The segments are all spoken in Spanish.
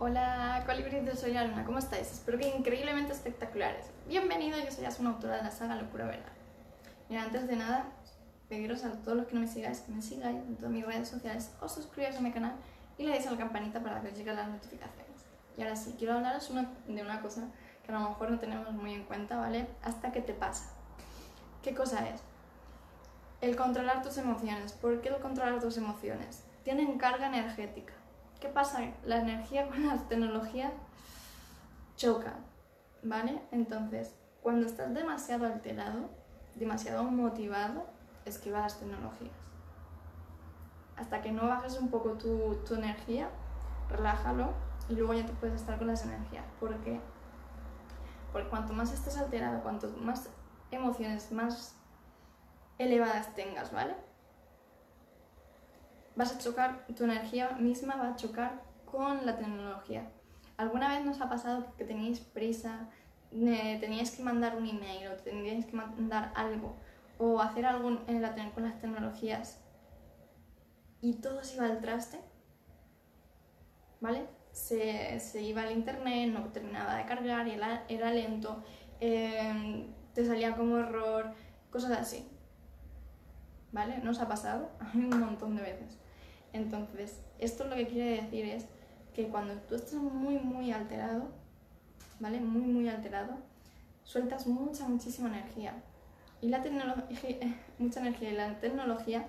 Hola, colibríes de Soy la Luna, ¿cómo estáis? Espero que increíblemente espectaculares. Bienvenidos, yo soy una autora de la saga Locura Verdad. Mira, antes de nada, pediros a todos los que no me sigáis que me sigáis en todas mis redes sociales, os suscribáis a mi canal y le deis a la campanita para que os lleguen las notificaciones. Y ahora sí, quiero hablaros de una cosa que a lo mejor no tenemos muy en cuenta, ¿vale? Hasta que te pasa. ¿Qué cosa es? El controlar tus emociones. ¿Por qué el controlar tus emociones? Tienen carga energética. ¿Qué pasa? La energía con las tecnologías choca, ¿vale? Entonces, cuando estás demasiado alterado, demasiado motivado, esquiva las tecnologías. Hasta que no bajes un poco tu, tu energía, relájalo y luego ya te puedes estar con las energías. ¿Por qué? Porque cuanto más estés alterado, cuanto más emociones más elevadas tengas, ¿vale? Vas a chocar, tu energía misma va a chocar con la tecnología. ¿Alguna vez nos ha pasado que teníais prisa, teníais que mandar un email o teníais que mandar algo o hacer algo en la, con las tecnologías y todo se iba al traste? ¿Vale? Se, se iba al internet, no terminaba de cargar era, era lento, eh, te salía como error, cosas así. ¿vale? ¿No os ha pasado? A mí un montón de veces. Entonces, esto lo que quiere decir es que cuando tú estás muy, muy alterado, ¿vale? Muy, muy alterado, sueltas mucha, muchísima energía. Y la tecnología, mucha energía y la tecnología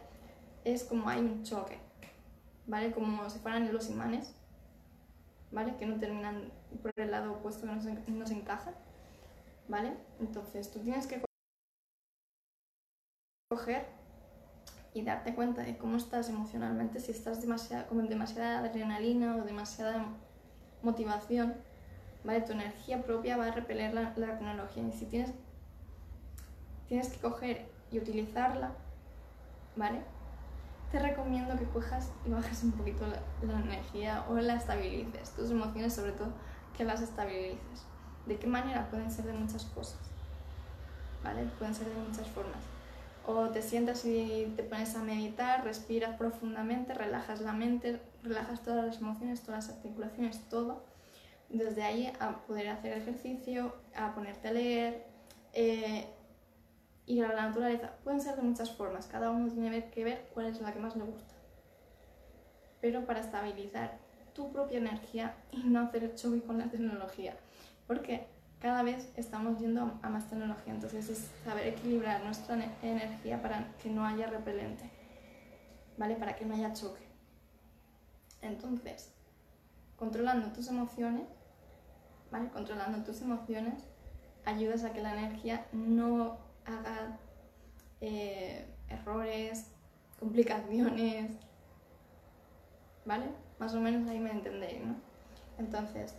es como hay un choque, ¿vale? Como si fueran los imanes, ¿vale? Que no terminan por el lado opuesto que no se, no se encajan, ¿vale? Entonces, tú tienes que coger y darte cuenta de cómo estás emocionalmente, si estás demasiado, con demasiada adrenalina o demasiada motivación, ¿vale? Tu energía propia va a repeler la, tecnología y si tienes, tienes que coger y utilizarla, ¿vale? Te recomiendo que cojas y bajes un poquito la, la energía o la estabilices, tus emociones sobre todo, que las estabilices. ¿De qué manera? Pueden ser de muchas cosas, ¿vale? Pueden ser de muchas formas o te sientas y te pones a meditar, respiras profundamente, relajas la mente, relajas todas las emociones, todas las articulaciones, todo. Desde ahí a poder hacer ejercicio, a ponerte a leer, eh, ir a la naturaleza. Pueden ser de muchas formas, cada uno tiene que ver cuál es la que más le gusta. Pero para estabilizar tu propia energía y no hacer choque con la tecnología. Porque cada vez estamos yendo a más tecnología, entonces es saber equilibrar nuestra energía para que no haya repelente, ¿vale? Para que no haya choque. Entonces, controlando tus emociones, ¿vale? Controlando tus emociones, ayudas a que la energía no haga eh, errores, complicaciones, ¿vale? Más o menos ahí me entendéis, ¿no? Entonces,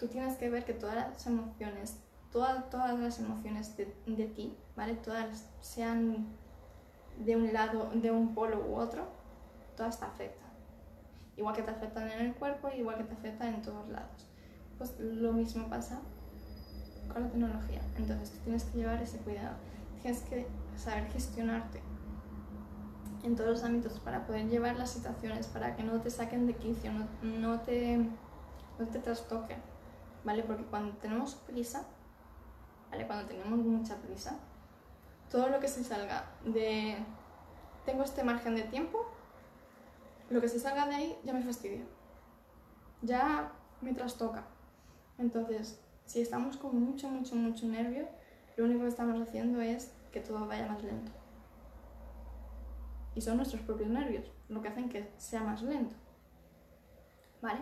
tú tienes que ver que todas las emociones, todas, todas las emociones de, de, ti, ¿vale? Todas sean de un lado, de un polo u otro, todas te afectan. Igual que te afectan en el cuerpo, igual que te afectan en todos lados. Pues lo mismo pasa con la tecnología. Entonces tú tienes que llevar ese cuidado. Tienes que saber gestionarte en todos los ámbitos para poder llevar las situaciones, para que no te saquen de quicio, no, no te, no te trastoquen. ¿Vale? Porque cuando tenemos prisa, ¿vale? Cuando tenemos mucha prisa, todo lo que se salga de tengo este margen de tiempo, lo que se salga de ahí ya me fastidia. Ya me trastoca. Entonces, si estamos con mucho, mucho, mucho nervio, lo único que estamos haciendo es que todo vaya más lento. Y son nuestros propios nervios lo que hacen que sea más lento. ¿Vale?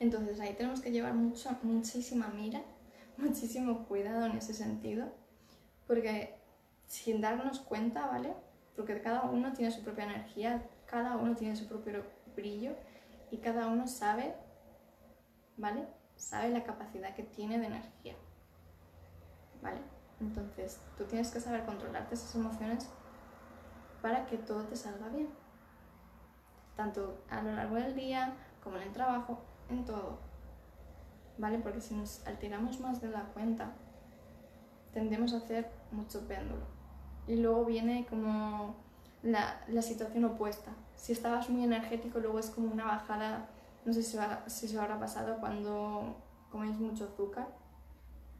Entonces ahí tenemos que llevar mucha, muchísima mira, muchísimo cuidado en ese sentido, porque sin darnos cuenta, ¿vale? Porque cada uno tiene su propia energía, cada uno tiene su propio brillo y cada uno sabe, ¿vale? Sabe la capacidad que tiene de energía, ¿vale? Entonces tú tienes que saber controlarte esas emociones para que todo te salga bien, tanto a lo largo del día como en el trabajo en todo, ¿vale? Porque si nos alteramos más de la cuenta, tendemos a hacer mucho péndulo. Y luego viene como la, la situación opuesta. Si estabas muy energético, luego es como una bajada No sé si, va- si se habrá pasado cuando coméis mucho azúcar,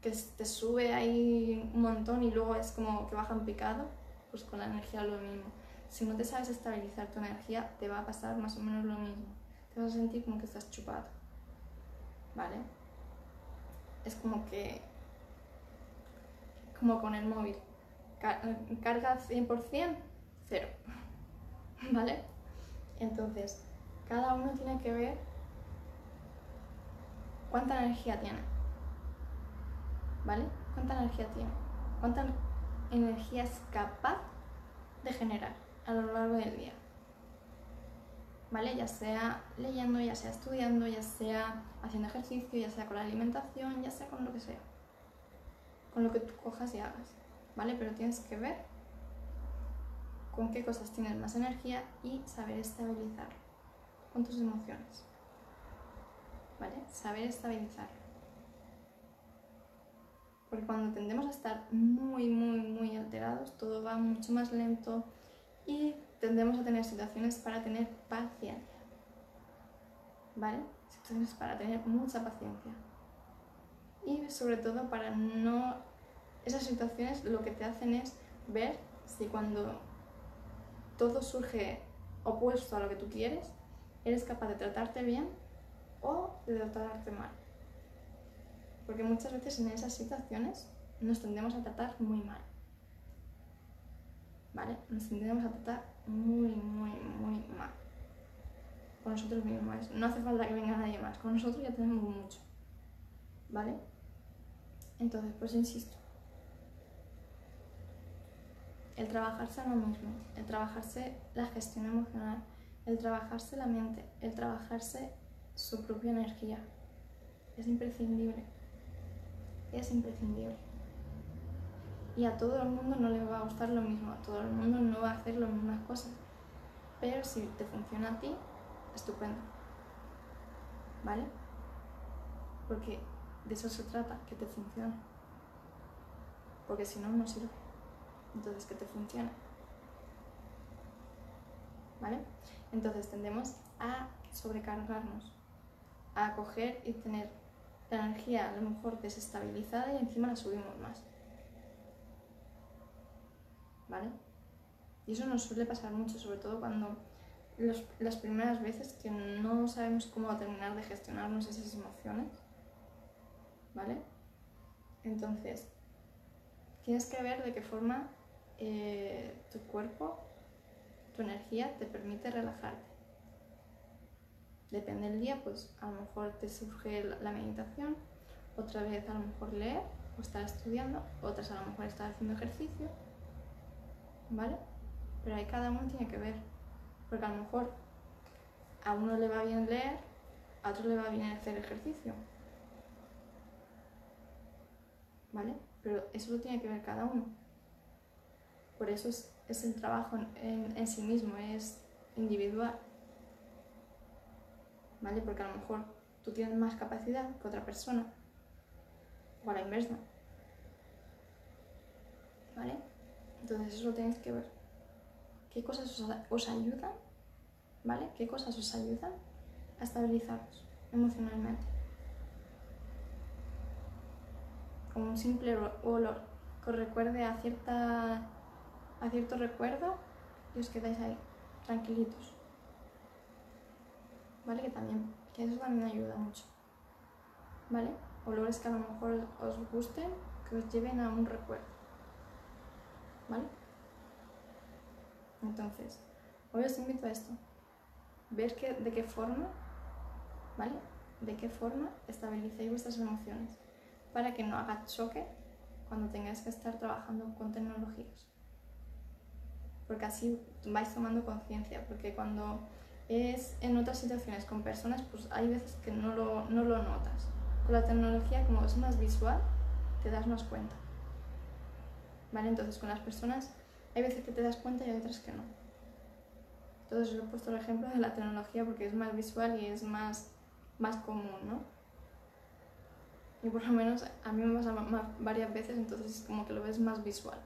que te sube ahí un montón y luego es como que baja en picado, pues con la energía lo mismo. Si no te sabes estabilizar tu energía, te va a pasar más o menos lo mismo. Te vas a sentir como que estás chupado. ¿Vale? Es como que. como con el móvil. Ca- Carga 100%, cero. ¿Vale? Entonces, cada uno tiene que ver cuánta energía tiene. ¿Vale? ¿Cuánta energía tiene? ¿Cuánta energía es capaz de generar a lo largo del día? ¿Vale? Ya sea leyendo, ya sea estudiando, ya sea haciendo ejercicio, ya sea con la alimentación, ya sea con lo que sea. Con lo que tú cojas y hagas. ¿Vale? Pero tienes que ver con qué cosas tienes más energía y saber estabilizarlo con tus emociones. ¿Vale? Saber estabilizarlo. Porque cuando tendemos a estar muy, muy, muy alterados, todo va mucho más lento y tendemos a tener situaciones para tener paciencia. ¿Vale? Situaciones para tener mucha paciencia. Y sobre todo para no... Esas situaciones lo que te hacen es ver si cuando todo surge opuesto a lo que tú quieres, eres capaz de tratarte bien o de tratarte mal. Porque muchas veces en esas situaciones nos tendemos a tratar muy mal. ¿Vale? Nos tendemos a tratar muy, muy, muy mal. Con nosotros mismos. No hace falta que venga nadie más. Con nosotros ya tenemos mucho. ¿Vale? Entonces, pues insisto. El trabajarse a uno mismo, el trabajarse la gestión emocional, el trabajarse la mente, el trabajarse su propia energía. Es imprescindible. Es imprescindible. Y a todo el mundo no le va a gustar lo mismo, a todo el mundo no va a hacer las mismas cosas. Pero si te funciona a ti, estupendo. ¿Vale? Porque de eso se trata, que te funcione. Porque si no, no sirve. Entonces, que te funcione. ¿Vale? Entonces tendemos a sobrecargarnos, a coger y tener la energía a lo mejor desestabilizada y encima la subimos más. ¿Vale? Y eso nos suele pasar mucho, sobre todo cuando las primeras veces que no sabemos cómo terminar de gestionarnos esas emociones. ¿Vale? Entonces, tienes que ver de qué forma eh, tu cuerpo, tu energía te permite relajarte. Depende del día, pues a lo mejor te surge la meditación, otra vez a lo mejor leer o estar estudiando, otras a lo mejor estar haciendo ejercicio, ¿vale? Pero ahí cada uno tiene que ver, porque a lo mejor a uno le va bien leer, a otro le va bien hacer ejercicio, ¿vale? Pero eso lo tiene que ver cada uno. Por eso es, es el trabajo en, en- sí mismo, es individual. ¿Vale? Porque a lo mejor tú tienes más capacidad que otra persona. O a la inversa. ¿Vale? Entonces eso lo tenéis que ver. ¿Qué cosas os, ayudan? ¿Vale? ¿Qué cosas os ayudan a estabilizaros emocionalmente? Como un simple olor que os recuerde a, cierta, a cierto recuerdo y os quedáis ahí, tranquilitos. ¿Vale? Que también, que eso también ayuda mucho. ¿Vale? Olores que a lo mejor os gusten, que os lleven a un recuerdo. ¿Vale? Entonces, hoy os invito a esto. Ver que, de qué forma, ¿vale? De qué forma estabilicéis vuestras emociones para que no haga choque cuando tengáis que estar trabajando con tecnologías. Porque así vais tomando conciencia, porque cuando es en otras situaciones con personas, pues hay veces que no lo, no lo notas. Con la tecnología, como es más visual, te das más cuenta. ¿Vale? Entonces con las personas hay veces que te das cuenta y hay otras que no. Entonces os he puesto el ejemplo de la tecnología porque es más visual y es más, más común, ¿no? Y por lo menos a mí me pasa varias veces, entonces es como que lo ves más visual.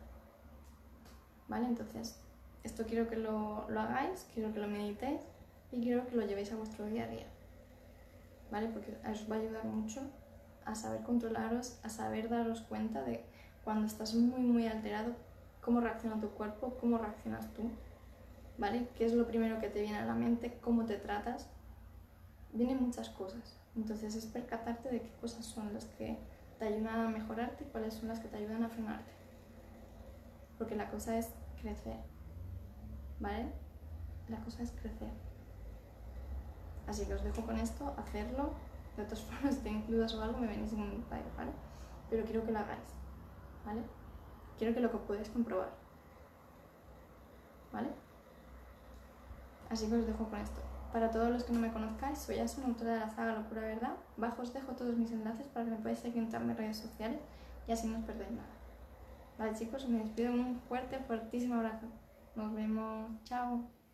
¿Vale? Entonces, esto quiero que lo, lo hagáis, quiero que lo meditéis y quiero que lo llevéis a vuestro día a día. ¿vale? Porque os va a ayudar mucho a saber controlaros, a saber daros cuenta de cuando estás muy, muy alterado, cómo reacciona tu cuerpo, cómo reaccionas tú, ¿vale? ¿Qué es lo primero que te viene a la mente? ¿Cómo te tratas? Vienen muchas cosas. Entonces es percatarte de qué cosas son las que te ayudan a mejorarte y cuáles son las que te ayudan a frenarte. Porque la cosa es crecer, ¿vale? La cosa es crecer. Así que os dejo con esto, hacerlo. De otras formas, si tenéis dudas o algo, me venís en un ¿vale? Pero quiero que lo hagáis, ¿vale? Quiero que lo que podáis comprobar, ¿vale? Así que os dejo con esto. Para todos los que no me conozcáis, soy Asun, autora de la saga Locura Verdad. Bajo os dejo todos mis enlaces para que me podáis seguir en mis redes sociales y así no os perdéis nada. Vale chicos, me despido un fuerte, fuertísimo abrazo. Nos vemos. Chao.